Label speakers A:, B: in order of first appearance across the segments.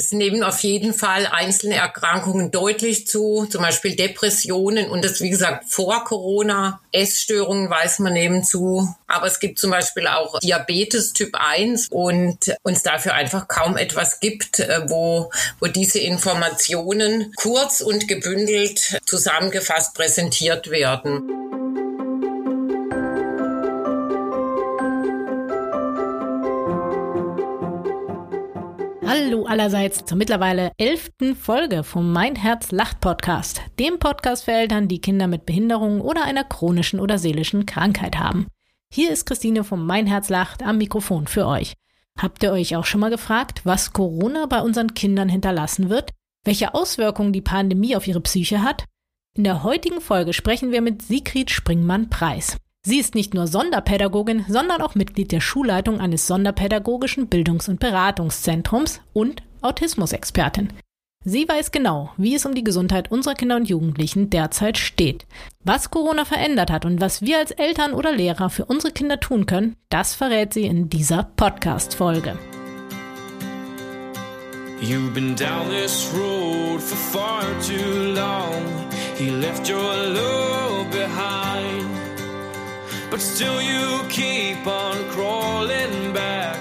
A: es nehmen auf jeden Fall einzelne Erkrankungen deutlich zu, zum Beispiel Depressionen und das, wie gesagt, vor Corona. Essstörungen weiß man nehmen zu. Aber es gibt zum Beispiel auch Diabetes Typ 1 und uns dafür einfach kaum etwas gibt, äh, wo, wo diese Informationen kurz und gebündelt zusammengefasst präsentiert werden.
B: Hallo allerseits zur mittlerweile elften Folge vom Mein Herz lacht Podcast, dem Podcast für Eltern, die Kinder mit Behinderungen oder einer chronischen oder seelischen Krankheit haben. Hier ist Christine vom Mein Herz lacht am Mikrofon für euch. Habt ihr euch auch schon mal gefragt, was Corona bei unseren Kindern hinterlassen wird? Welche Auswirkungen die Pandemie auf ihre Psyche hat? In der heutigen Folge sprechen wir mit Sigrid Springmann-Preis. Sie ist nicht nur Sonderpädagogin, sondern auch Mitglied der Schulleitung eines sonderpädagogischen Bildungs- und Beratungszentrums und Autismusexpertin. Sie weiß genau, wie es um die Gesundheit unserer Kinder und Jugendlichen derzeit steht. Was Corona verändert hat und was wir als Eltern oder Lehrer für unsere Kinder tun können, das verrät sie in dieser Podcast-Folge. You've been down this road for far too long. He left your love behind. But still you keep on crawling back,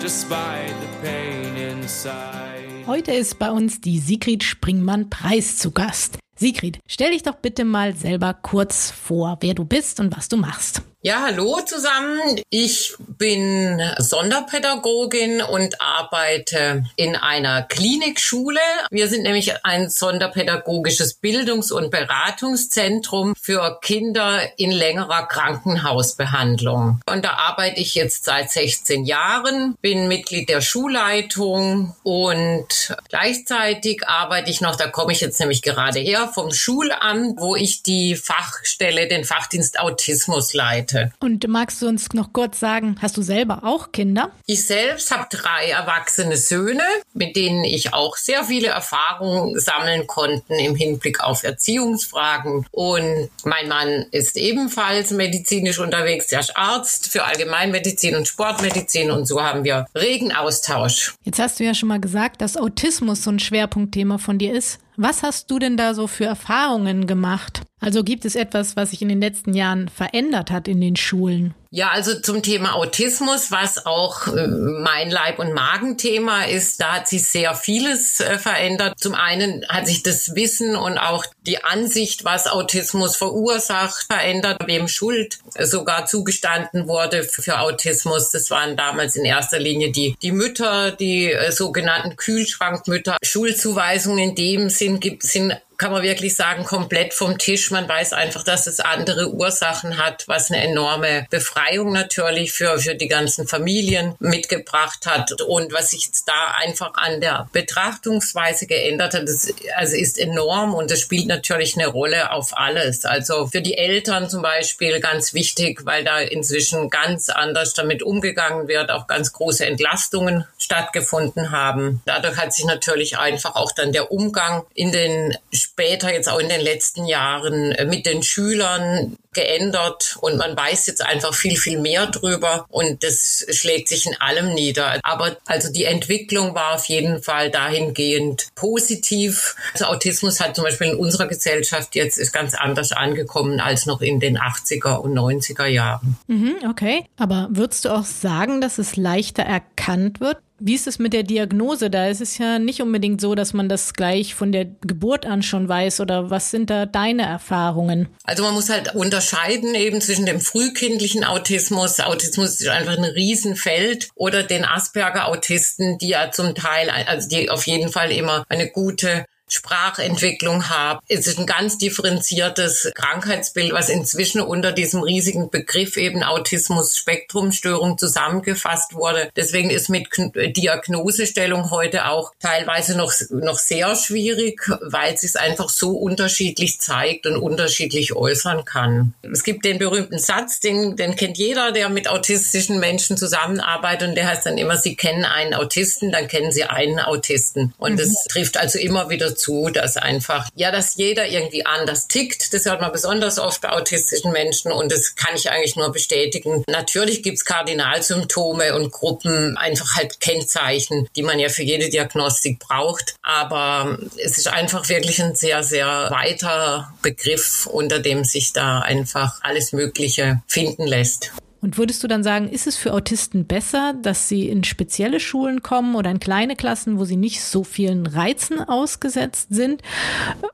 B: despite the pain inside. Heute ist bei uns die Sigrid Springmann-Preis zu Gast. Sigrid, stell dich doch bitte mal selber kurz vor, wer du bist und was du machst.
A: Ja, hallo zusammen. Ich bin Sonderpädagogin und arbeite in einer Klinikschule. Wir sind nämlich ein sonderpädagogisches Bildungs- und Beratungszentrum für Kinder in längerer Krankenhausbehandlung. Und da arbeite ich jetzt seit 16 Jahren, bin Mitglied der Schulleitung und gleichzeitig arbeite ich noch, da komme ich jetzt nämlich gerade her, vom Schulamt, wo ich die Fachstelle, den Fachdienst Autismus leite. Seite.
B: Und magst du uns noch kurz sagen, hast du selber auch Kinder?
A: Ich selbst habe drei erwachsene Söhne, mit denen ich auch sehr viele Erfahrungen sammeln konnte im Hinblick auf Erziehungsfragen. Und mein Mann ist ebenfalls medizinisch unterwegs, der ist Arzt für Allgemeinmedizin und Sportmedizin und so haben wir regen Austausch.
B: Jetzt hast du ja schon mal gesagt, dass Autismus so ein Schwerpunktthema von dir ist. Was hast du denn da so für Erfahrungen gemacht? Also gibt es etwas, was sich in den letzten Jahren verändert hat in den Schulen?
A: Ja, also zum Thema Autismus, was auch äh, mein Leib- und Magenthema ist, da hat sich sehr vieles äh, verändert. Zum einen hat sich das Wissen und auch die Ansicht, was Autismus verursacht, verändert, wem Schuld sogar zugestanden wurde für Autismus. Das waren damals in erster Linie die, die Mütter, die äh, sogenannten Kühlschrankmütter. Schulzuweisungen in dem Sinn gibt, sind kann man wirklich sagen, komplett vom Tisch. Man weiß einfach, dass es andere Ursachen hat, was eine enorme Befreiung natürlich für, für die ganzen Familien mitgebracht hat. Und was sich da einfach an der Betrachtungsweise geändert hat, das, also ist enorm und das spielt natürlich eine Rolle auf alles. Also für die Eltern zum Beispiel ganz wichtig, weil da inzwischen ganz anders damit umgegangen wird, auch ganz große Entlastungen stattgefunden haben. Dadurch hat sich natürlich einfach auch dann der Umgang in den später jetzt auch in den letzten Jahren äh, mit den Schülern geändert und man weiß jetzt einfach viel, viel mehr drüber und das schlägt sich in allem nieder. Aber also die Entwicklung war auf jeden Fall dahingehend positiv. Also Autismus hat zum Beispiel in unserer Gesellschaft jetzt ist ganz anders angekommen als noch in den 80er und 90er Jahren.
B: Mhm, okay. Aber würdest du auch sagen, dass es leichter erkannt wird? Wie ist es mit der Diagnose da? Es ist ja nicht unbedingt so, dass man das gleich von der Geburt an schon weiß oder was sind da deine Erfahrungen?
A: Also man muss halt unterscheiden eben zwischen dem frühkindlichen Autismus. Autismus ist einfach ein Riesenfeld oder den Asperger-Autisten, die ja zum Teil, also die auf jeden Fall immer eine gute Sprachentwicklung haben. Es ist ein ganz differenziertes Krankheitsbild, was inzwischen unter diesem riesigen Begriff eben Autismus-Spektrumstörung zusammengefasst wurde. Deswegen ist mit Diagnosestellung heute auch teilweise noch, noch sehr schwierig, weil es sich einfach so unterschiedlich zeigt und unterschiedlich äußern kann. Es gibt den berühmten Satz, den, den kennt jeder, der mit autistischen Menschen zusammenarbeitet und der heißt dann immer, Sie kennen einen Autisten, dann kennen Sie einen Autisten. Und mhm. das trifft also immer wieder dazu, dass einfach, ja, dass jeder irgendwie anders tickt. Das hört man besonders oft bei autistischen Menschen und das kann ich eigentlich nur bestätigen. Natürlich gibt's Kardinalsymptome und Gruppen, einfach halt Kennzeichen, die man ja für jede Diagnostik braucht. Aber es ist einfach wirklich ein sehr, sehr weiter Begriff, unter dem sich da einfach alles Mögliche finden lässt.
B: Und würdest du dann sagen, ist es für Autisten besser, dass sie in spezielle Schulen kommen oder in kleine Klassen, wo sie nicht so vielen Reizen ausgesetzt sind?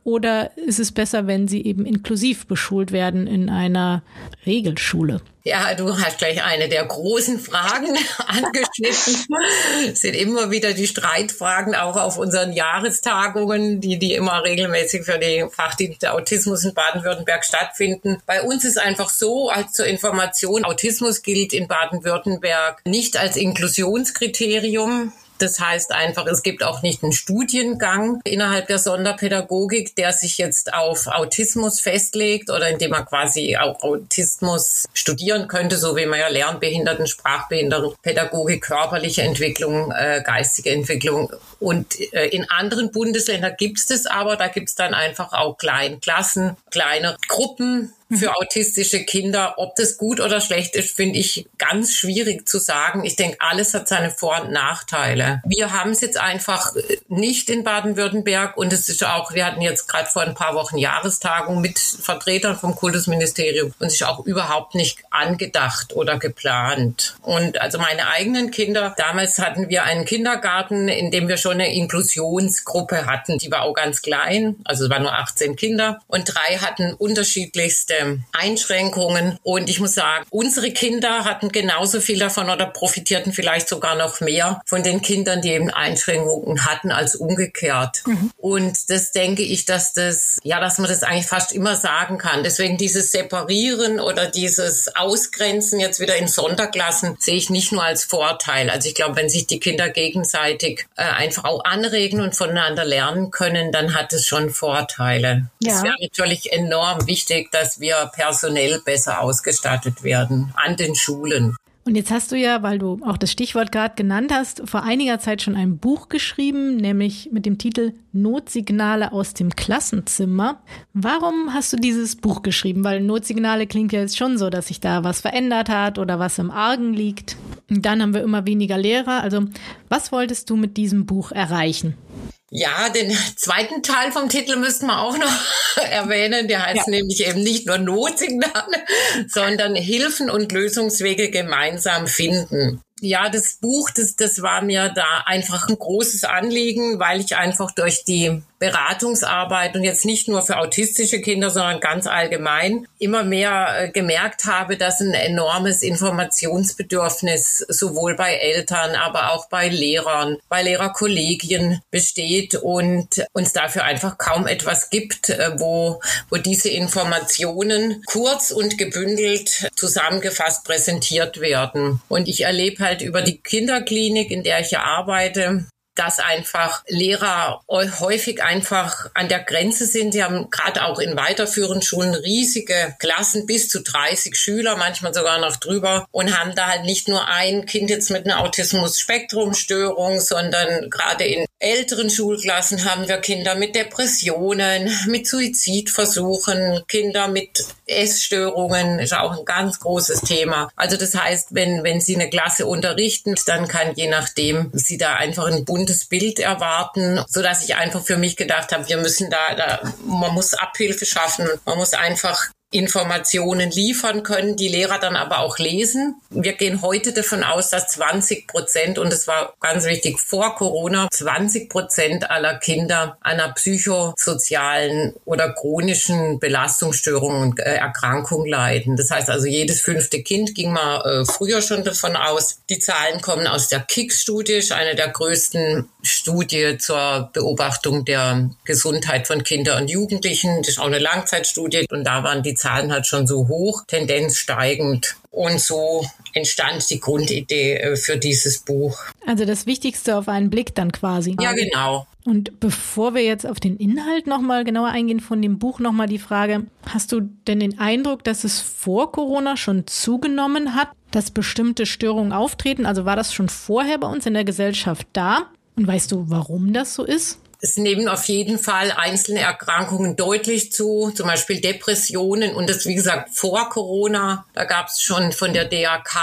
B: Oder ist es besser, wenn sie eben inklusiv beschult werden in einer Regelschule?
A: Ja, du hast gleich eine der großen Fragen angeschnitten. Es sind immer wieder die Streitfragen auch auf unseren Jahrestagungen, die, die immer regelmäßig für die Fachdienste Autismus in Baden-Württemberg stattfinden. Bei uns ist einfach so, als zur Information, Autismus gilt in Baden-Württemberg nicht als Inklusionskriterium. Das heißt einfach, es gibt auch nicht einen Studiengang innerhalb der Sonderpädagogik, der sich jetzt auf Autismus festlegt oder indem man quasi auch Autismus studieren könnte, so wie man ja Lernbehinderten, Sprachbehinderten, Pädagogik, körperliche Entwicklung, äh, geistige Entwicklung. Und äh, in anderen Bundesländern gibt es das aber, da gibt es dann einfach auch Kleinklassen, kleine Gruppen, für autistische Kinder. Ob das gut oder schlecht ist, finde ich ganz schwierig zu sagen. Ich denke, alles hat seine Vor- und Nachteile. Wir haben es jetzt einfach nicht in Baden-Württemberg und es ist auch, wir hatten jetzt gerade vor ein paar Wochen Jahrestagung mit Vertretern vom Kultusministerium und es ist auch überhaupt nicht angedacht oder geplant. Und also meine eigenen Kinder, damals hatten wir einen Kindergarten, in dem wir schon eine Inklusionsgruppe hatten. Die war auch ganz klein, also es waren nur 18 Kinder und drei hatten unterschiedlichste Einschränkungen. Und ich muss sagen, unsere Kinder hatten genauso viel davon oder profitierten vielleicht sogar noch mehr von den Kindern, die eben Einschränkungen hatten, als umgekehrt. Mhm. Und das denke ich, dass das, ja, dass man das eigentlich fast immer sagen kann. Deswegen dieses Separieren oder dieses Ausgrenzen jetzt wieder in Sonderklassen sehe ich nicht nur als Vorteil. Also ich glaube, wenn sich die Kinder gegenseitig äh, einfach auch anregen und voneinander lernen können, dann hat es schon Vorteile. Es ja. wäre natürlich enorm wichtig, dass wir wir personell besser ausgestattet werden an den Schulen.
B: Und jetzt hast du ja, weil du auch das Stichwort gerade genannt hast, vor einiger Zeit schon ein Buch geschrieben, nämlich mit dem Titel Notsignale aus dem Klassenzimmer. Warum hast du dieses Buch geschrieben? Weil Notsignale klingt ja jetzt schon so, dass sich da was verändert hat oder was im Argen liegt. Und dann haben wir immer weniger Lehrer. Also was wolltest du mit diesem Buch erreichen?
A: Ja, den zweiten Teil vom Titel müssten wir auch noch erwähnen. Der heißt ja. nämlich eben nicht nur Notsignale, sondern Hilfen und Lösungswege gemeinsam finden. Ja, das Buch, das, das war mir da einfach ein großes Anliegen, weil ich einfach durch die Beratungsarbeit und jetzt nicht nur für autistische Kinder, sondern ganz allgemein immer mehr äh, gemerkt habe, dass ein enormes Informationsbedürfnis sowohl bei Eltern, aber auch bei Lehrern, bei Lehrerkollegien besteht und uns dafür einfach kaum etwas gibt, äh, wo, wo diese Informationen kurz und gebündelt zusammengefasst präsentiert werden. Und ich erlebe halt über die Kinderklinik, in der ich ja arbeite, dass einfach Lehrer häufig einfach an der Grenze sind. Sie haben gerade auch in weiterführenden Schulen riesige Klassen bis zu 30 Schüler, manchmal sogar noch drüber und haben da halt nicht nur ein Kind jetzt mit einer Autismus-Spektrum-Störung, sondern gerade in älteren Schulklassen haben wir Kinder mit Depressionen, mit Suizidversuchen, Kinder mit Essstörungen, ist auch ein ganz großes Thema. Also das heißt, wenn, wenn Sie eine Klasse unterrichten, dann kann je nachdem Sie da einfach ein buntes Bild erwarten, so dass ich einfach für mich gedacht habe, wir müssen da, da man muss Abhilfe schaffen, man muss einfach Informationen liefern können, die Lehrer dann aber auch lesen. Wir gehen heute davon aus, dass 20 Prozent, und es war ganz wichtig vor Corona, 20 Prozent aller Kinder einer psychosozialen oder chronischen Belastungsstörung und äh, Erkrankung leiden. Das heißt also, jedes fünfte Kind ging mal äh, früher schon davon aus. Die Zahlen kommen aus der KICS-Studie, eine der größten Studie zur Beobachtung der Gesundheit von Kindern und Jugendlichen. Das ist auch eine Langzeitstudie und da waren die Zahlen halt schon so hoch, Tendenz steigend. Und so entstand die Grundidee äh, für dieses Buch.
B: Also das Wichtigste auf einen Blick dann quasi.
A: Ja, genau.
B: Und bevor wir jetzt auf den Inhalt nochmal genauer eingehen von dem Buch, nochmal die Frage, hast du denn den Eindruck, dass es vor Corona schon zugenommen hat, dass bestimmte Störungen auftreten? Also war das schon vorher bei uns in der Gesellschaft da? Und weißt du, warum das so ist?
A: Es nehmen auf jeden Fall einzelne Erkrankungen deutlich zu, zum Beispiel Depressionen und das, wie gesagt, vor Corona, da gab es schon von der DAK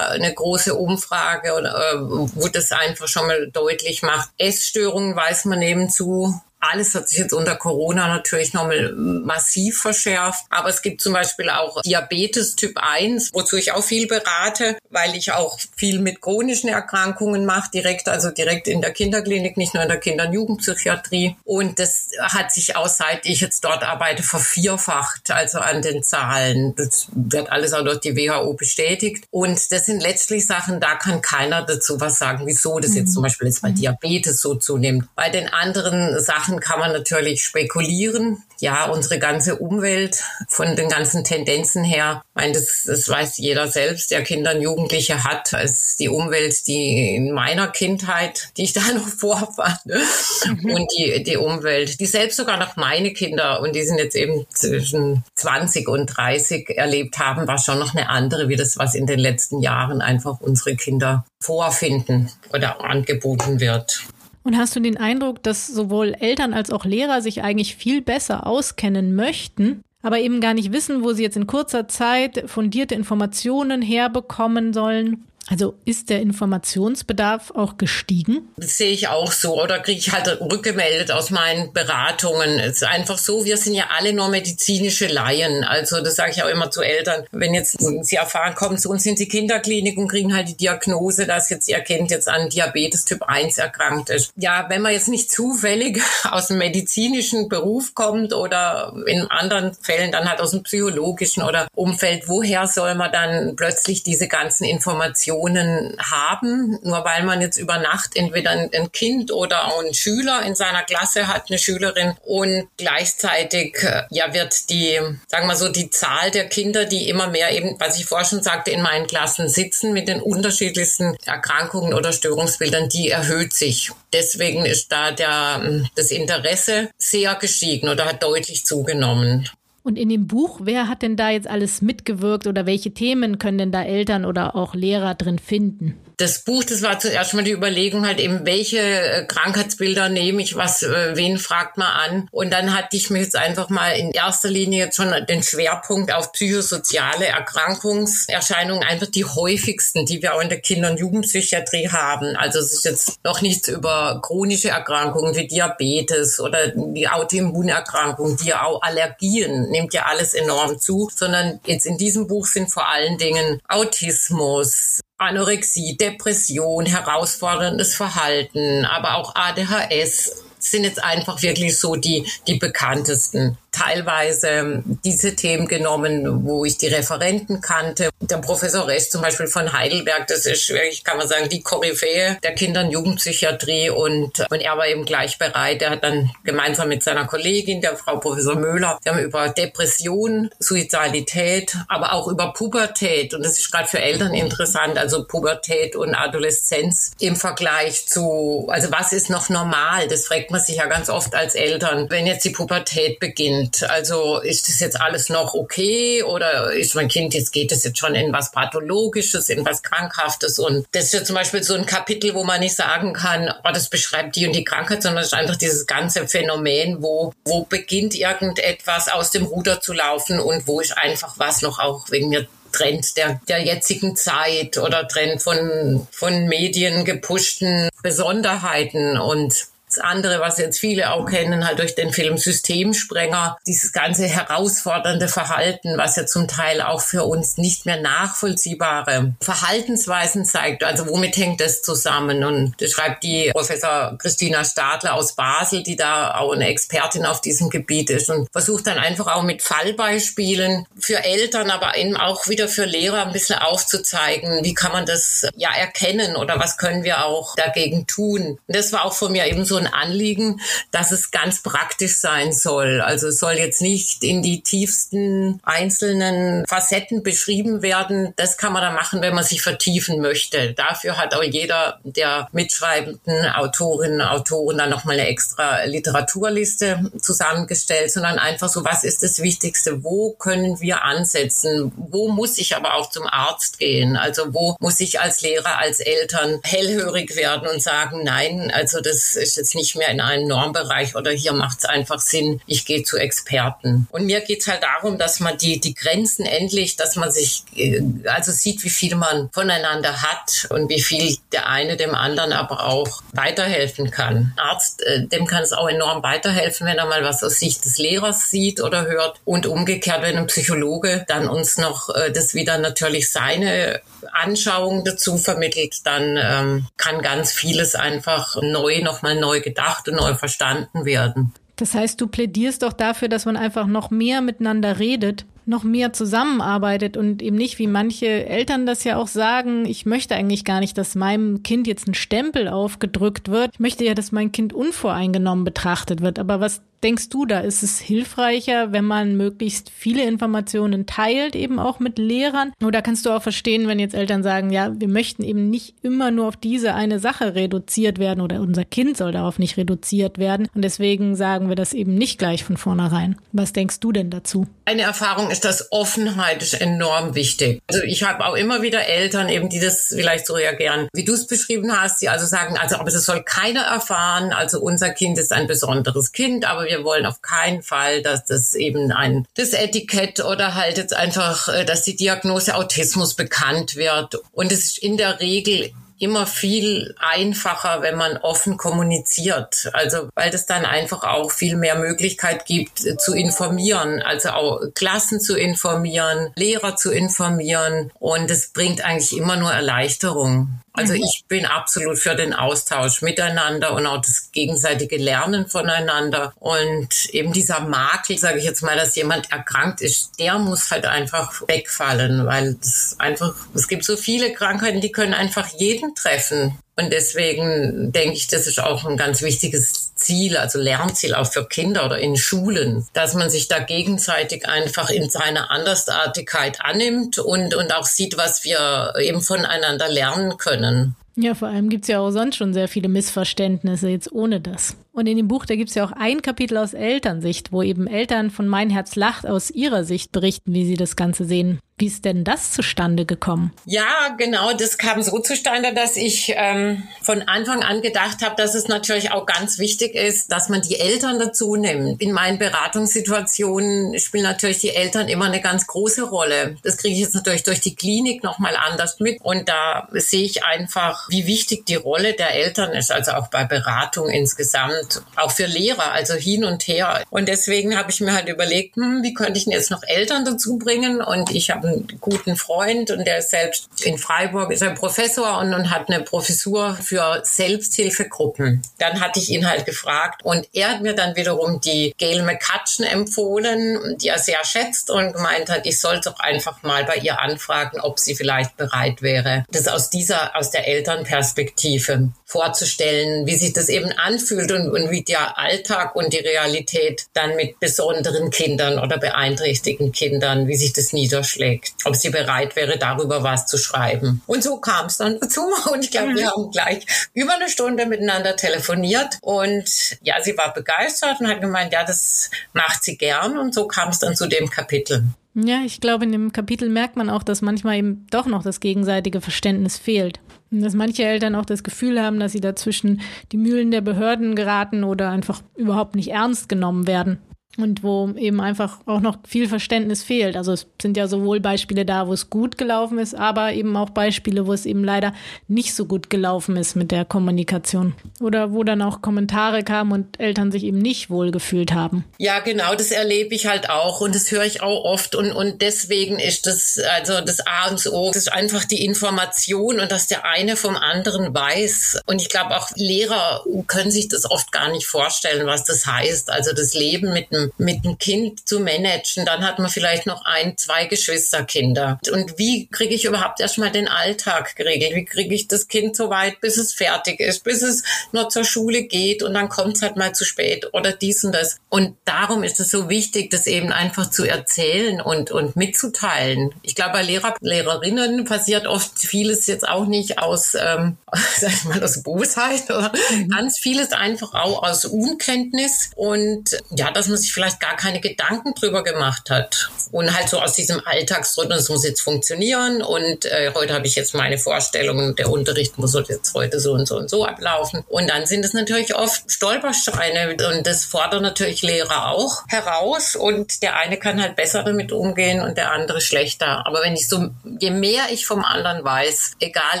A: eine große Umfrage, äh, wo das einfach schon mal deutlich macht. Essstörungen weiß man nebenzu alles hat sich jetzt unter Corona natürlich nochmal massiv verschärft. Aber es gibt zum Beispiel auch Diabetes Typ 1, wozu ich auch viel berate, weil ich auch viel mit chronischen Erkrankungen mache, direkt, also direkt in der Kinderklinik, nicht nur in der Kinder- und Jugendpsychiatrie. Und das hat sich auch seit ich jetzt dort arbeite vervierfacht, also an den Zahlen. Das wird alles auch durch die WHO bestätigt. Und das sind letztlich Sachen, da kann keiner dazu was sagen, wieso das jetzt zum Beispiel jetzt bei Diabetes so zunimmt. Bei den anderen Sachen Sachen kann man natürlich spekulieren. Ja, unsere ganze Umwelt von den ganzen Tendenzen her, meine, das, das weiß jeder selbst, der Kinder und Jugendliche hat, als die Umwelt, die in meiner Kindheit, die ich da noch vorfand, mhm. und die, die Umwelt, die selbst sogar noch meine Kinder, und die sind jetzt eben zwischen 20 und 30 erlebt haben, war schon noch eine andere, wie das, was in den letzten Jahren einfach unsere Kinder vorfinden oder angeboten wird.
B: Und hast du den Eindruck, dass sowohl Eltern als auch Lehrer sich eigentlich viel besser auskennen möchten, aber eben gar nicht wissen, wo sie jetzt in kurzer Zeit fundierte Informationen herbekommen sollen? Also ist der Informationsbedarf auch gestiegen?
A: Das sehe ich auch so oder kriege ich halt rückgemeldet aus meinen Beratungen. Es ist einfach so, wir sind ja alle nur medizinische Laien. Also das sage ich auch immer zu Eltern. Wenn jetzt sie erfahren, kommen zu uns in die Kinderklinik und kriegen halt die Diagnose, dass jetzt ihr Kind jetzt an Diabetes Typ 1 erkrankt ist. Ja, wenn man jetzt nicht zufällig aus dem medizinischen Beruf kommt oder in anderen Fällen dann halt aus dem psychologischen oder Umfeld, woher soll man dann plötzlich diese ganzen Informationen Informationen haben, nur weil man jetzt über Nacht entweder ein Kind oder auch einen Schüler in seiner Klasse hat, eine Schülerin und gleichzeitig äh, ja wird die, sagen wir so, die Zahl der Kinder, die immer mehr eben, was ich vorher schon sagte, in meinen Klassen sitzen mit den unterschiedlichsten Erkrankungen oder Störungsbildern, die erhöht sich. Deswegen ist da der, das Interesse sehr gestiegen oder hat deutlich zugenommen.
B: Und in dem Buch, wer hat denn da jetzt alles mitgewirkt oder welche Themen können denn da Eltern oder auch Lehrer drin finden?
A: das Buch, das war zuerst mal die Überlegung halt eben, welche äh, Krankheitsbilder nehme ich, was, äh, wen fragt man an. Und dann hatte ich mir jetzt einfach mal in erster Linie jetzt schon den Schwerpunkt auf psychosoziale Erkrankungserscheinungen, einfach die häufigsten, die wir auch in der Kinder- und Jugendpsychiatrie haben. Also es ist jetzt noch nichts über chronische Erkrankungen wie Diabetes oder die Autoimmunerkrankungen, die ja auch Allergien, nimmt ja alles enorm zu, sondern jetzt in diesem Buch sind vor allen Dingen Autismus, Anorexie, Depression, herausforderndes Verhalten, aber auch ADHS sind jetzt einfach wirklich so die, die bekanntesten teilweise diese Themen genommen, wo ich die Referenten kannte. Der Professor Resch zum Beispiel von Heidelberg, das ist wirklich, kann man sagen, die Koryphäe der Kinder- und Jugendpsychiatrie und, und er war eben gleich bereit. Er hat dann gemeinsam mit seiner Kollegin, der Frau Professor Möhler, wir haben über Depression, Suizidalität, aber auch über Pubertät und das ist gerade für Eltern interessant, also Pubertät und Adoleszenz im Vergleich zu, also was ist noch normal? Das fragt man sich ja ganz oft als Eltern, wenn jetzt die Pubertät beginnt Kind? Also ist das jetzt alles noch okay? Oder ist mein Kind, jetzt geht es jetzt schon in was Pathologisches, in was Krankhaftes? Und das ist ja zum Beispiel so ein Kapitel, wo man nicht sagen kann, oh, das beschreibt die und die Krankheit, sondern es ist einfach dieses ganze Phänomen, wo, wo beginnt irgendetwas aus dem Ruder zu laufen und wo ist einfach was noch auch wegen mir Trend der, der jetzigen Zeit oder Trend von, von Medien gepushten Besonderheiten. Und das andere, was jetzt viele auch kennen, halt durch den Film Systemsprenger, dieses ganze herausfordernde Verhalten, was ja zum Teil auch für uns nicht mehr nachvollziehbare Verhaltensweisen zeigt. Also womit hängt das zusammen? Und das schreibt die Professor Christina Stadler aus Basel, die da auch eine Expertin auf diesem Gebiet ist und versucht dann einfach auch mit Fallbeispielen für Eltern, aber eben auch wieder für Lehrer ein bisschen aufzuzeigen, wie kann man das ja erkennen oder was können wir auch dagegen tun. Und das war auch von mir eben so ein Anliegen, dass es ganz praktisch sein soll. Also es soll jetzt nicht in die tiefsten einzelnen Facetten beschrieben werden. Das kann man dann machen, wenn man sich vertiefen möchte. Dafür hat auch jeder der mitschreibenden Autorinnen und Autoren dann nochmal eine extra Literaturliste zusammengestellt, sondern einfach so, was ist das Wichtigste? Wo können wir ansetzen? Wo muss ich aber auch zum Arzt gehen? Also wo muss ich als Lehrer, als Eltern hellhörig werden und sagen, nein, also das ist jetzt jetzt nicht mehr in einen Normbereich oder hier macht es einfach Sinn, ich gehe zu Experten. Und mir geht es halt darum, dass man die, die Grenzen endlich, dass man sich äh, also sieht, wie viel man voneinander hat und wie viel der eine dem anderen aber auch weiterhelfen kann. Arzt, äh, dem kann es auch enorm weiterhelfen, wenn er mal was aus Sicht des Lehrers sieht oder hört. Und umgekehrt, wenn ein Psychologe dann uns noch äh, das wieder natürlich seine Anschauung dazu vermittelt, dann ähm, kann ganz vieles einfach neu, nochmal gedacht und neu verstanden werden.
B: Das heißt, du plädierst doch dafür, dass man einfach noch mehr miteinander redet, noch mehr zusammenarbeitet und eben nicht, wie manche Eltern das ja auch sagen, ich möchte eigentlich gar nicht, dass meinem Kind jetzt ein Stempel aufgedrückt wird. Ich möchte ja, dass mein Kind unvoreingenommen betrachtet wird. Aber was denkst du da? Ist es hilfreicher, wenn man möglichst viele Informationen teilt, eben auch mit Lehrern? Oder kannst du auch verstehen, wenn jetzt Eltern sagen, ja, wir möchten eben nicht immer nur auf diese eine Sache reduziert werden oder unser Kind soll darauf nicht reduziert werden und deswegen sagen wir das eben nicht gleich von vornherein. Was denkst du denn dazu?
A: Eine Erfahrung ist, dass Offenheit ist enorm wichtig. Also ich habe auch immer wieder Eltern eben, die das vielleicht so reagieren, wie du es beschrieben hast, die also sagen, also aber das soll keiner erfahren, also unser Kind ist ein besonderes Kind, aber wir wollen auf keinen Fall, dass das eben ein, das Etikett oder halt jetzt einfach, äh, dass die Diagnose Autismus bekannt wird. Und es ist in der Regel immer viel einfacher, wenn man offen kommuniziert. Also weil das dann einfach auch viel mehr Möglichkeit gibt äh, zu informieren, also auch Klassen zu informieren, Lehrer zu informieren und es bringt eigentlich immer nur Erleichterung. Also mhm. ich bin absolut für den Austausch miteinander und auch das gegenseitige Lernen voneinander. Und eben dieser Makel, sage ich jetzt mal, dass jemand erkrankt ist, der muss halt einfach wegfallen, weil es einfach, es gibt so viele Krankheiten, die können einfach jeden treffen. Und deswegen denke ich, das ist auch ein ganz wichtiges Ziel, also Lernziel auch für Kinder oder in Schulen, dass man sich da gegenseitig einfach in seiner Andersartigkeit annimmt und, und auch sieht, was wir eben voneinander lernen können.
B: Ja, vor allem gibt es ja auch sonst schon sehr viele Missverständnisse jetzt ohne das. Und in dem Buch, da gibt es ja auch ein Kapitel aus Elternsicht, wo eben Eltern von Mein Herz lacht aus ihrer Sicht berichten, wie sie das Ganze sehen. Wie ist denn das zustande gekommen?
A: Ja, genau, das kam so zustande, dass ich ähm, von Anfang an gedacht habe, dass es natürlich auch ganz wichtig ist, dass man die Eltern dazu nimmt. In meinen Beratungssituationen spielen natürlich die Eltern immer eine ganz große Rolle. Das kriege ich jetzt natürlich durch die Klinik nochmal anders mit. Und da sehe ich einfach, wie wichtig die Rolle der Eltern ist, also auch bei Beratung insgesamt, auch für Lehrer, also hin und her. Und deswegen habe ich mir halt überlegt, hm, wie könnte ich denn jetzt noch Eltern dazu bringen? Und ich habe einen guten Freund und der ist selbst in Freiburg, ist ein Professor und, und hat eine Professur für Selbsthilfegruppen. Dann hatte ich ihn halt gefragt und er hat mir dann wiederum die Gail McCutcheon empfohlen, die er sehr schätzt und gemeint hat, ich soll doch einfach mal bei ihr anfragen, ob sie vielleicht bereit wäre, das aus dieser, aus der Elternperspektive vorzustellen, wie sich das eben anfühlt und, und wie der Alltag und die Realität dann mit besonderen Kindern oder beeinträchtigten Kindern, wie sich das niederschlägt, ob sie bereit wäre, darüber was zu schreiben. Und so kam es dann dazu und ich glaube, mhm. wir haben gleich über eine Stunde miteinander telefoniert und ja, sie war begeistert und hat gemeint, ja, das macht sie gern und so kam es dann zu dem Kapitel.
B: Ja, ich glaube, in dem Kapitel merkt man auch, dass manchmal eben doch noch das gegenseitige Verständnis fehlt. Und dass manche Eltern auch das Gefühl haben, dass sie dazwischen die Mühlen der Behörden geraten oder einfach überhaupt nicht ernst genommen werden und wo eben einfach auch noch viel Verständnis fehlt. Also es sind ja sowohl Beispiele da, wo es gut gelaufen ist, aber eben auch Beispiele, wo es eben leider nicht so gut gelaufen ist mit der Kommunikation. Oder wo dann auch Kommentare kamen und Eltern sich eben nicht wohl gefühlt haben.
A: Ja, genau, das erlebe ich halt auch und das höre ich auch oft und, und deswegen ist das, also das A und O, das ist einfach die Information und dass der eine vom anderen weiß. Und ich glaube auch Lehrer können sich das oft gar nicht vorstellen, was das heißt. Also das Leben mit einem mit einem Kind zu managen. Dann hat man vielleicht noch ein, zwei Geschwisterkinder. Und wie kriege ich überhaupt erstmal den Alltag geregelt? Wie kriege ich das Kind so weit, bis es fertig ist, bis es nur zur Schule geht und dann kommt es halt mal zu spät oder dies und das. Und darum ist es so wichtig, das eben einfach zu erzählen und, und mitzuteilen. Ich glaube, bei Lehrer, Lehrerinnen passiert oft vieles jetzt auch nicht aus, ähm, sag ich mal, aus Bosheit oder mhm. ganz vieles einfach auch aus Unkenntnis. Und ja, dass man sich sich vielleicht gar keine Gedanken drüber gemacht hat. Und halt so aus diesem Alltagsrhythmus muss jetzt funktionieren und äh, heute habe ich jetzt meine Vorstellungen, der Unterricht muss jetzt heute so und so und so ablaufen. Und dann sind es natürlich oft Stolpersteine und das fordern natürlich Lehrer auch heraus und der eine kann halt besser damit umgehen und der andere schlechter. Aber wenn ich so, je mehr ich vom anderen weiß, egal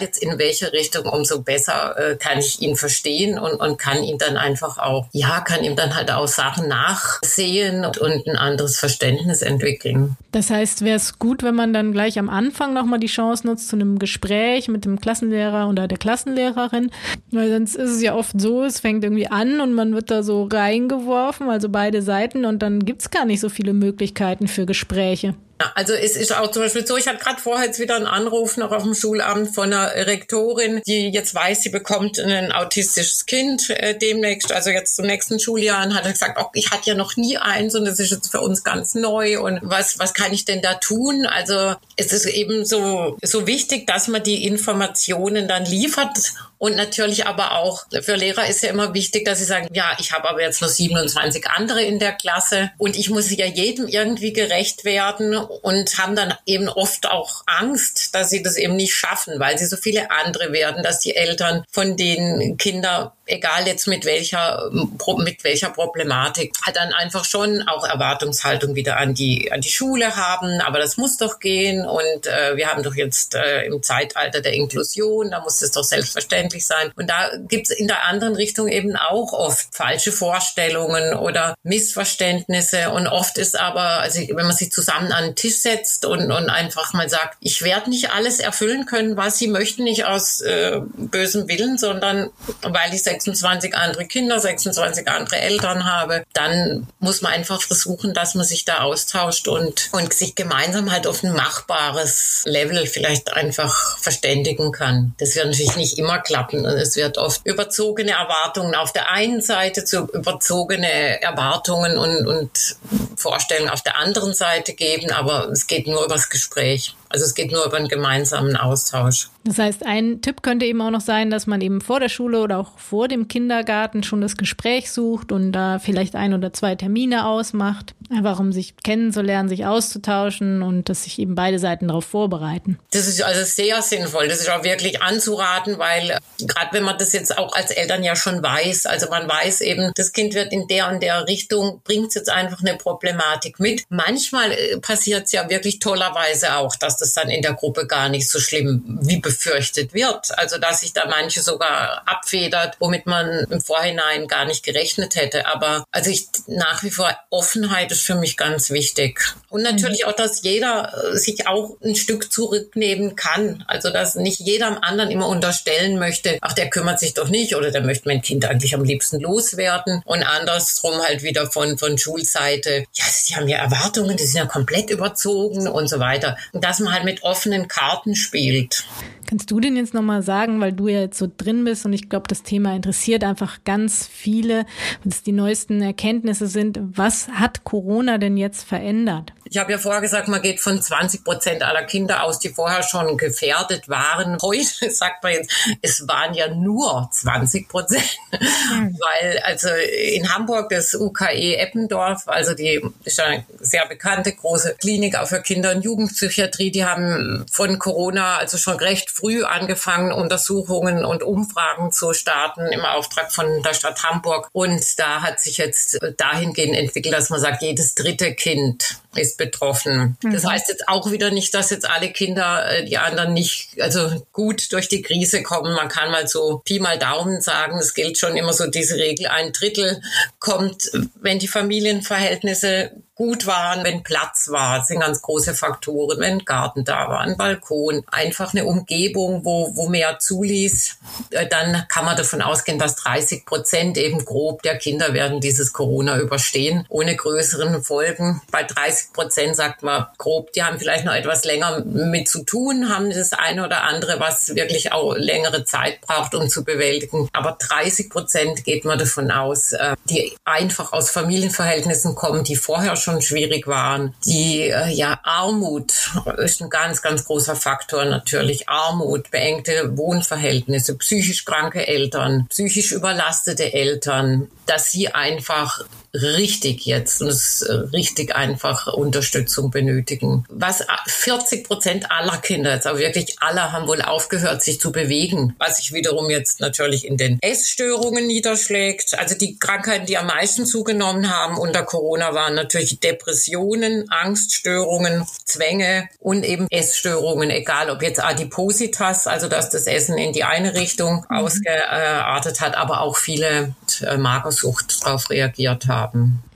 A: jetzt in welche Richtung, umso besser äh, kann ich ihn verstehen und, und kann ihn dann einfach auch, ja, kann ihm dann halt auch Sachen nachsehen und, und ein anderes Verständnis entwickeln.
B: Das heißt, wäre es gut, wenn man dann gleich am Anfang nochmal die Chance nutzt zu einem Gespräch mit dem Klassenlehrer oder der Klassenlehrerin, weil sonst ist es ja oft so, es fängt irgendwie an und man wird da so reingeworfen, also beide Seiten und dann gibt es gar nicht so viele Möglichkeiten für Gespräche.
A: Also es ist auch zum Beispiel so, ich hatte gerade vorher jetzt wieder einen Anruf noch auf dem Schulamt von einer Rektorin, die jetzt weiß, sie bekommt ein autistisches Kind äh, demnächst, also jetzt zum nächsten Schuljahr und hat gesagt, oh, ich hatte ja noch nie eins und das ist jetzt für uns ganz neu und was, was kann ich denn da tun? Also es ist eben so, so wichtig, dass man die Informationen dann liefert und natürlich aber auch für Lehrer ist ja immer wichtig, dass sie sagen, ja, ich habe aber jetzt nur 27 andere in der Klasse und ich muss ja jedem irgendwie gerecht werden und haben dann eben oft auch Angst, dass sie das eben nicht schaffen, weil sie so viele andere werden, dass die Eltern von den Kindern egal jetzt mit welcher, mit welcher Problematik, hat dann einfach schon auch Erwartungshaltung wieder an die, an die Schule haben. Aber das muss doch gehen. Und äh, wir haben doch jetzt äh, im Zeitalter der Inklusion, da muss es doch selbstverständlich sein. Und da gibt's in der anderen Richtung eben auch oft falsche Vorstellungen oder Missverständnisse. Und oft ist aber, also wenn man sich zusammen an den Tisch setzt und, und einfach mal sagt, ich werde nicht alles erfüllen können, was sie möchten, nicht aus äh, bösem Willen, sondern weil ich 26 andere Kinder, 26 andere Eltern habe, dann muss man einfach versuchen, dass man sich da austauscht und, und sich gemeinsam halt auf ein machbares Level vielleicht einfach verständigen kann. Das wird natürlich nicht immer klappen und es wird oft überzogene Erwartungen auf der einen Seite zu überzogene Erwartungen und, und Vorstellungen auf der anderen Seite geben, aber es geht nur übers Gespräch. Also es geht nur über einen gemeinsamen Austausch.
B: Das heißt, ein Tipp könnte eben auch noch sein, dass man eben vor der Schule oder auch vor dem Kindergarten schon das Gespräch sucht und da vielleicht ein oder zwei Termine ausmacht, einfach um sich kennenzulernen, sich auszutauschen und dass sich eben beide Seiten darauf vorbereiten.
A: Das ist also sehr sinnvoll. Das ist auch wirklich anzuraten, weil gerade wenn man das jetzt auch als Eltern ja schon weiß, also man weiß eben, das Kind wird in der und der Richtung, bringt jetzt einfach eine Problematik mit. Manchmal äh, passiert es ja wirklich tollerweise auch, dass das dann in der Gruppe gar nicht so schlimm wie befürchtet wird. Also dass sich da manche sogar abfedert, womit man im Vorhinein gar nicht gerechnet hätte. Aber also ich nach wie vor Offenheit ist für mich ganz wichtig. Und natürlich auch, dass jeder äh, sich auch ein Stück zurücknehmen kann. Also dass nicht jeder am anderen immer unterstellen möchte, ach, der kümmert sich doch nicht oder der möchte mein Kind eigentlich am liebsten loswerden. Und andersrum halt wieder von, von Schulseite, ja, sie haben ja Erwartungen, die sind ja komplett überzogen und so weiter. Und dass man halt mit offenen Karten spielt.
B: Kannst du denn jetzt nochmal sagen, weil du ja jetzt so drin bist und ich glaube, das Thema interessiert einfach ganz viele, was die neuesten Erkenntnisse sind. Was hat Corona denn jetzt verändert?
A: Ich habe ja vorher gesagt, man geht von 20 Prozent aller Kinder aus, die vorher schon gefährdet waren. Heute sagt man jetzt, es waren ja nur 20 Prozent, mhm. weil also in Hamburg das UKE Eppendorf, also die ist eine sehr bekannte große Klinik auch für Kinder- und Jugendpsychiatrie, die haben von Corona also schon recht früh angefangen, Untersuchungen und Umfragen zu starten im Auftrag von der Stadt Hamburg. Und da hat sich jetzt dahingehend entwickelt, dass man sagt, jedes dritte Kind ist betroffen. Mhm. Das heißt jetzt auch wieder nicht, dass jetzt alle Kinder, äh, die anderen nicht, also gut durch die Krise kommen. Man kann mal so Pi mal Daumen sagen, es gilt schon immer so diese Regel, ein Drittel kommt, wenn die Familienverhältnisse gut waren, wenn Platz war. Das sind ganz große Faktoren, wenn ein Garten da war, ein Balkon, einfach eine Umgebung, wo, wo mehr zuließ. Äh, dann kann man davon ausgehen, dass 30 Prozent eben grob der Kinder werden dieses Corona überstehen, ohne größeren Folgen. Bei 30 Prozent sagt man grob, die haben vielleicht noch etwas länger mit zu tun, haben das eine oder andere, was wirklich auch längere Zeit braucht, um zu bewältigen. Aber 30 Prozent geht man davon aus, äh, die einfach aus Familienverhältnissen kommen, die vorher schon schon schwierig waren. Die äh, ja Armut ist ein ganz, ganz großer Faktor natürlich. Armut, beengte Wohnverhältnisse, psychisch kranke Eltern, psychisch überlastete Eltern, dass sie einfach richtig jetzt und es richtig einfach Unterstützung benötigen. Was 40 Prozent aller Kinder, jetzt aber wirklich alle, haben wohl aufgehört, sich zu bewegen, was sich wiederum jetzt natürlich in den Essstörungen niederschlägt. Also die Krankheiten, die am meisten zugenommen haben unter Corona, waren natürlich Depressionen, Angststörungen, Zwänge und eben Essstörungen, egal ob jetzt Adipositas, also dass das Essen in die eine Richtung mhm. ausgeartet hat, aber auch viele äh, Magersucht darauf reagiert haben.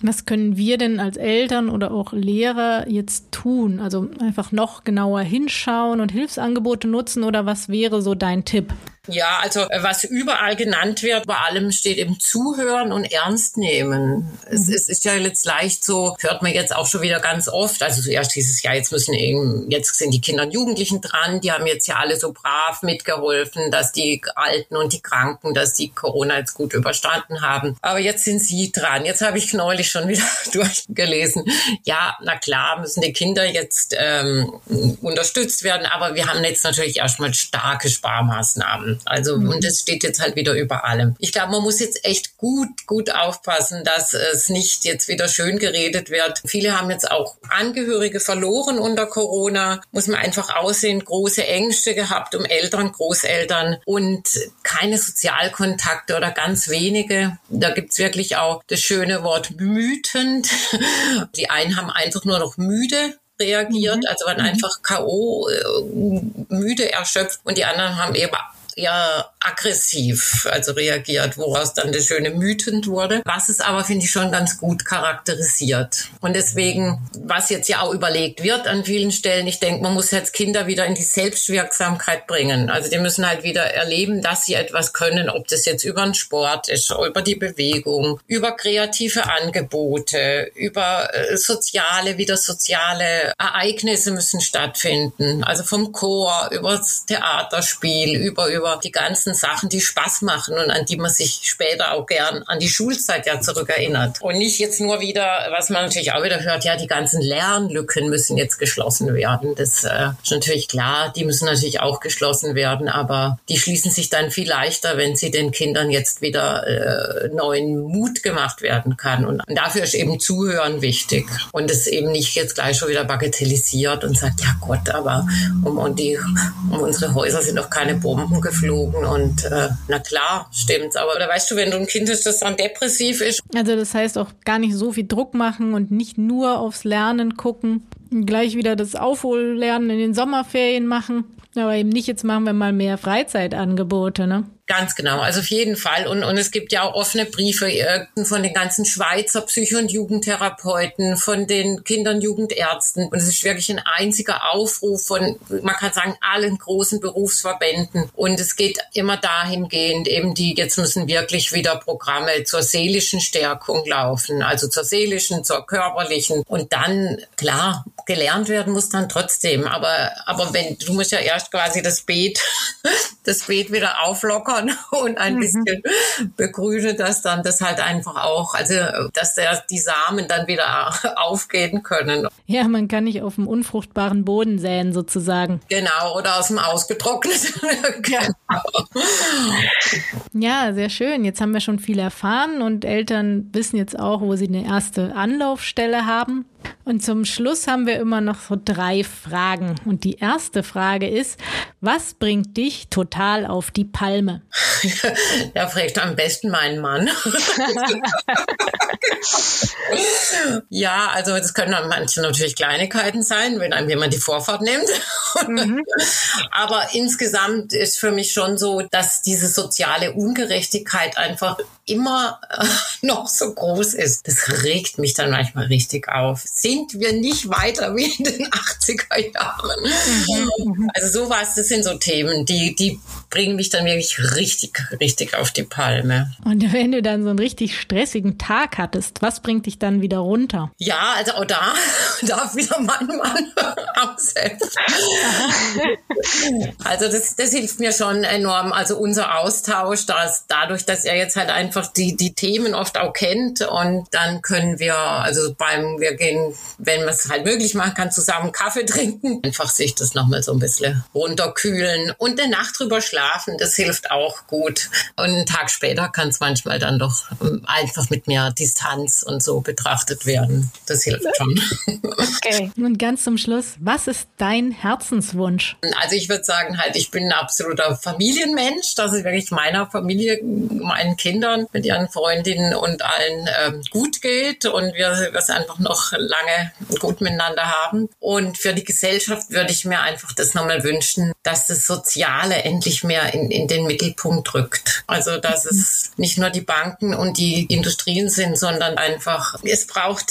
B: Was können wir denn als Eltern oder auch Lehrer jetzt tun? Also einfach noch genauer hinschauen und Hilfsangebote nutzen oder was wäre so dein Tipp?
A: Ja, also äh, was überall genannt wird, bei allem steht eben zuhören und ernst nehmen. Es, mhm. es, ist ja jetzt leicht so, hört man jetzt auch schon wieder ganz oft. Also zuerst dieses Jahr, jetzt müssen eben, jetzt sind die Kinder und Jugendlichen dran, die haben jetzt ja alle so brav mitgeholfen, dass die Alten und die Kranken, dass die Corona jetzt gut überstanden haben. Aber jetzt sind sie dran. Jetzt habe ich neulich schon wieder durchgelesen. Ja, na klar, müssen die Kinder jetzt ähm, unterstützt werden, aber wir haben jetzt natürlich erstmal starke Sparmaßnahmen. Also, mhm. und das steht jetzt halt wieder über allem. Ich glaube, man muss jetzt echt gut, gut aufpassen, dass es nicht jetzt wieder schön geredet wird. Viele haben jetzt auch Angehörige verloren unter Corona. Muss man einfach aussehen, große Ängste gehabt um Eltern, Großeltern und keine Sozialkontakte oder ganz wenige. Da gibt's wirklich auch das schöne Wort mütend. Die einen haben einfach nur noch müde reagiert, mhm. also waren mhm. einfach K.O., äh, müde, erschöpft und die anderen haben eben eher aggressiv, also reagiert, woraus dann das schöne mütend wurde. Was es aber, finde ich, schon ganz gut charakterisiert. Und deswegen, was jetzt ja auch überlegt wird an vielen Stellen, ich denke, man muss jetzt Kinder wieder in die Selbstwirksamkeit bringen. Also die müssen halt wieder erleben, dass sie etwas können, ob das jetzt über den Sport ist, über die Bewegung, über kreative Angebote, über äh, soziale, wieder soziale Ereignisse müssen stattfinden. Also vom Chor, über das Theaterspiel, über, über über die ganzen Sachen, die Spaß machen und an die man sich später auch gern an die Schulzeit ja zurückerinnert. Und nicht jetzt nur wieder, was man natürlich auch wieder hört, ja, die ganzen Lernlücken müssen jetzt geschlossen werden. Das äh, ist natürlich klar, die müssen natürlich auch geschlossen werden, aber die schließen sich dann viel leichter, wenn sie den Kindern jetzt wieder äh, neuen Mut gemacht werden kann. Und dafür ist eben Zuhören wichtig und es eben nicht jetzt gleich schon wieder bagatellisiert und sagt, ja Gott, aber um, um, die, um unsere Häuser sind doch keine Bomben geflogen und äh, na klar, stimmt's. Aber oder weißt du, wenn du ein Kind hast, das dann depressiv ist.
B: Also das heißt auch gar nicht so viel Druck machen und nicht nur aufs Lernen gucken. Gleich wieder das Aufhollernen in den Sommerferien machen. Aber eben nicht, jetzt machen wir mal mehr Freizeitangebote, ne?
A: Ganz genau, also auf jeden Fall. Und, und es gibt ja auch offene Briefe äh, von den ganzen Schweizer Psycho- und Jugendtherapeuten, von den Kinder- und Jugendärzten. Und es ist wirklich ein einziger Aufruf von, man kann sagen, allen großen Berufsverbänden. Und es geht immer dahingehend, eben die, jetzt müssen wirklich wieder Programme zur seelischen Stärkung laufen, also zur seelischen, zur körperlichen. Und dann, klar, gelernt werden muss dann trotzdem. Aber, aber wenn, du musst ja erst quasi das Beet, das Beet wieder auflockern lockern und ein mhm. bisschen begrüne das dann, das halt einfach auch, also dass der, die Samen dann wieder aufgehen können.
B: Ja, man kann nicht auf dem unfruchtbaren Boden säen sozusagen.
A: Genau, oder aus dem ausgetrockneten. genau.
B: Ja, sehr schön. Jetzt haben wir schon viel erfahren und Eltern wissen jetzt auch, wo sie eine erste Anlaufstelle haben. Und zum Schluss haben wir immer noch so drei Fragen. Und die erste Frage ist, was bringt dich total auf die Palme?
A: Ja, fragt am besten meinen Mann. ja, also das können dann manche natürlich Kleinigkeiten sein, wenn einem jemand die Vorfahrt nimmt. Mhm. Aber insgesamt ist für mich schon so, dass diese soziale Ungerechtigkeit einfach immer äh, noch so groß ist. Das regt mich dann manchmal richtig auf. Sind wir nicht weiter wie in den 80er Jahren? Mhm. mhm. Also sowas, das sind so Themen, die, die bringen mich dann wirklich richtig, richtig auf die Palme.
B: Und wenn du dann so einen richtig stressigen Tag hattest, was bringt dich dann wieder runter?
A: Ja, also auch da darf wieder mein Mann aushelfen. also das, das hilft mir schon enorm. Also unser Austausch, dass dadurch, dass er jetzt halt einfach die, die Themen oft auch kennt und dann können wir, also beim, wir gehen, wenn man es halt möglich machen kann, zusammen Kaffee trinken, einfach sich das nochmal so ein bisschen runterkühlen und eine Nacht drüber schlafen das hilft auch gut. Und einen Tag später kann es manchmal dann doch ähm, einfach mit mehr Distanz und so betrachtet werden. Das hilft schon.
B: Okay. Und ganz zum Schluss, was ist dein Herzenswunsch?
A: Also ich würde sagen halt, ich bin ein absoluter Familienmensch, dass es wirklich meiner Familie, meinen Kindern, mit ihren Freundinnen und allen ähm, gut geht und wir es einfach noch lange gut miteinander haben. Und für die Gesellschaft würde ich mir einfach das nochmal wünschen, dass das Soziale endlich mehr in, in den Mittelpunkt rückt. Also dass es nicht nur die Banken und die Industrien sind, sondern einfach, es braucht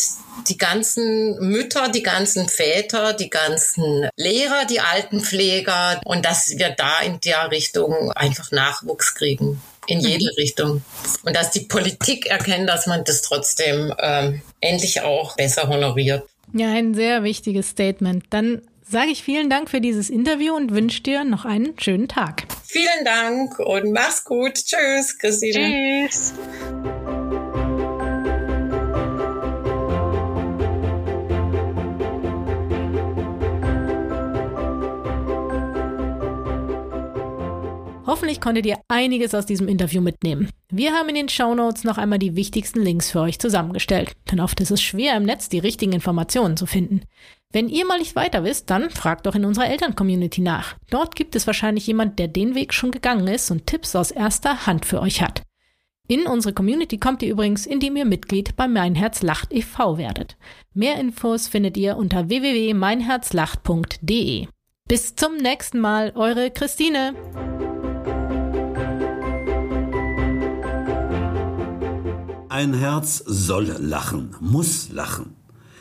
A: die ganzen Mütter, die ganzen Väter, die ganzen Lehrer, die Altenpfleger und dass wir da in der Richtung einfach Nachwuchs kriegen. In mhm. jede mhm. Richtung. Und dass die Politik erkennt, dass man das trotzdem ähm, endlich auch besser honoriert.
B: Ja, ein sehr wichtiges Statement. Dann sage ich vielen Dank für dieses Interview und wünsche dir noch einen schönen Tag.
A: Vielen Dank und mach's gut. Tschüss, Christine. Tschüss.
B: Hoffentlich konntet ihr einiges aus diesem Interview mitnehmen. Wir haben in den Shownotes noch einmal die wichtigsten Links für euch zusammengestellt, denn oft ist es schwer im Netz die richtigen Informationen zu finden. Wenn ihr mal nicht weiter wisst, dann fragt doch in unserer Elterncommunity nach. Dort gibt es wahrscheinlich jemand, der den Weg schon gegangen ist und Tipps aus erster Hand für euch hat. In unsere Community kommt ihr übrigens, indem ihr Mitglied bei Mein Herz lacht e.V. werdet. Mehr Infos findet ihr unter www.meinherzlacht.de. Bis zum nächsten Mal, eure Christine.
C: Ein Herz soll lachen, muss lachen.